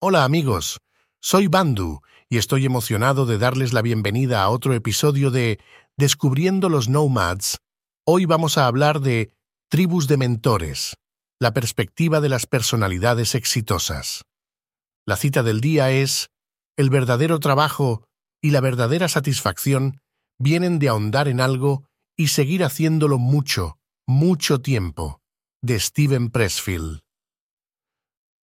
Hola amigos, soy Bandu y estoy emocionado de darles la bienvenida a otro episodio de Descubriendo los Nomads. Hoy vamos a hablar de tribus de mentores, la perspectiva de las personalidades exitosas. La cita del día es, el verdadero trabajo y la verdadera satisfacción vienen de ahondar en algo y seguir haciéndolo mucho, mucho tiempo, de Steven Pressfield.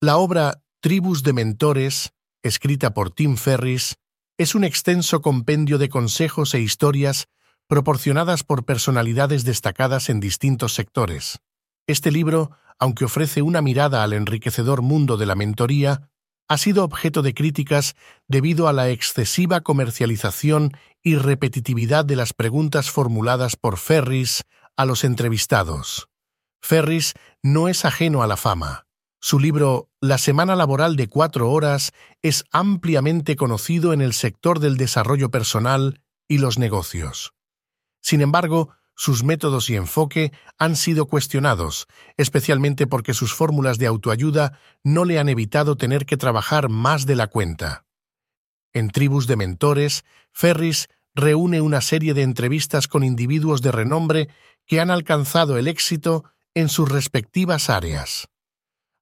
La obra Tribus de Mentores, escrita por Tim Ferris, es un extenso compendio de consejos e historias proporcionadas por personalidades destacadas en distintos sectores. Este libro, aunque ofrece una mirada al enriquecedor mundo de la mentoría, ha sido objeto de críticas debido a la excesiva comercialización y repetitividad de las preguntas formuladas por Ferris a los entrevistados. Ferris no es ajeno a la fama. Su libro La semana laboral de cuatro horas es ampliamente conocido en el sector del desarrollo personal y los negocios. Sin embargo, sus métodos y enfoque han sido cuestionados, especialmente porque sus fórmulas de autoayuda no le han evitado tener que trabajar más de la cuenta. En Tribus de Mentores, Ferris reúne una serie de entrevistas con individuos de renombre que han alcanzado el éxito en sus respectivas áreas.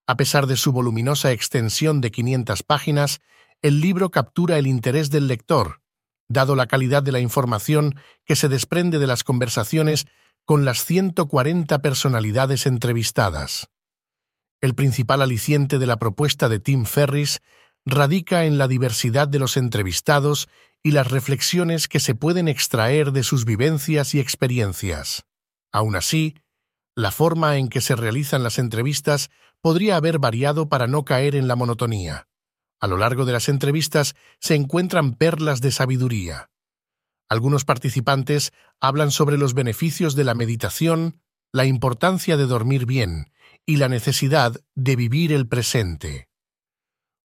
A pesar de su voluminosa extensión de 500 páginas, el libro captura el interés del lector, dado la calidad de la información que se desprende de las conversaciones con las 140 personalidades entrevistadas. El principal aliciente de la propuesta de Tim Ferris radica en la diversidad de los entrevistados y las reflexiones que se pueden extraer de sus vivencias y experiencias. Aún así, la forma en que se realizan las entrevistas podría haber variado para no caer en la monotonía. A lo largo de las entrevistas se encuentran perlas de sabiduría. Algunos participantes hablan sobre los beneficios de la meditación, la importancia de dormir bien y la necesidad de vivir el presente.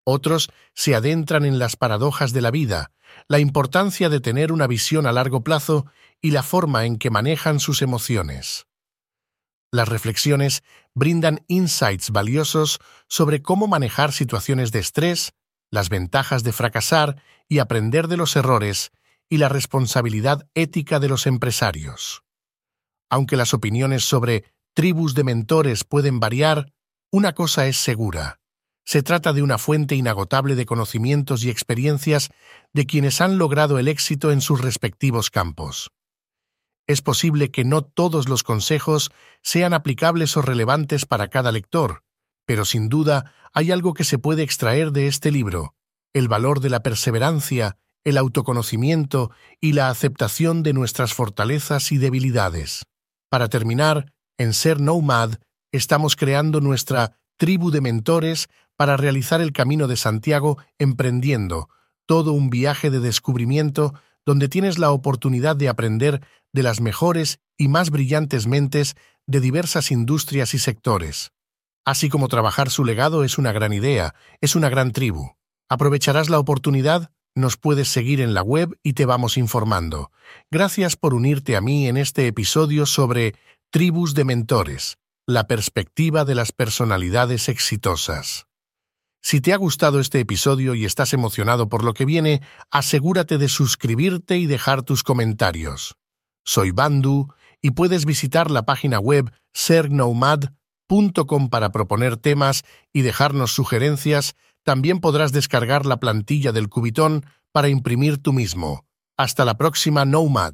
Otros se adentran en las paradojas de la vida, la importancia de tener una visión a largo plazo y la forma en que manejan sus emociones. Las reflexiones brindan insights valiosos sobre cómo manejar situaciones de estrés, las ventajas de fracasar y aprender de los errores y la responsabilidad ética de los empresarios. Aunque las opiniones sobre tribus de mentores pueden variar, una cosa es segura. Se trata de una fuente inagotable de conocimientos y experiencias de quienes han logrado el éxito en sus respectivos campos. Es posible que no todos los consejos sean aplicables o relevantes para cada lector, pero sin duda hay algo que se puede extraer de este libro, el valor de la perseverancia, el autoconocimiento y la aceptación de nuestras fortalezas y debilidades. Para terminar, en Ser Nomad estamos creando nuestra tribu de mentores para realizar el Camino de Santiago emprendiendo todo un viaje de descubrimiento donde tienes la oportunidad de aprender de las mejores y más brillantes mentes de diversas industrias y sectores. Así como trabajar su legado es una gran idea, es una gran tribu. ¿Aprovecharás la oportunidad? Nos puedes seguir en la web y te vamos informando. Gracias por unirte a mí en este episodio sobre Tribus de Mentores, la perspectiva de las personalidades exitosas. Si te ha gustado este episodio y estás emocionado por lo que viene, asegúrate de suscribirte y dejar tus comentarios. Soy Bandu y puedes visitar la página web sergnomad.com com para proponer temas y dejarnos sugerencias, también podrás descargar la plantilla del Cubitón para imprimir tú mismo. Hasta la próxima Nomad.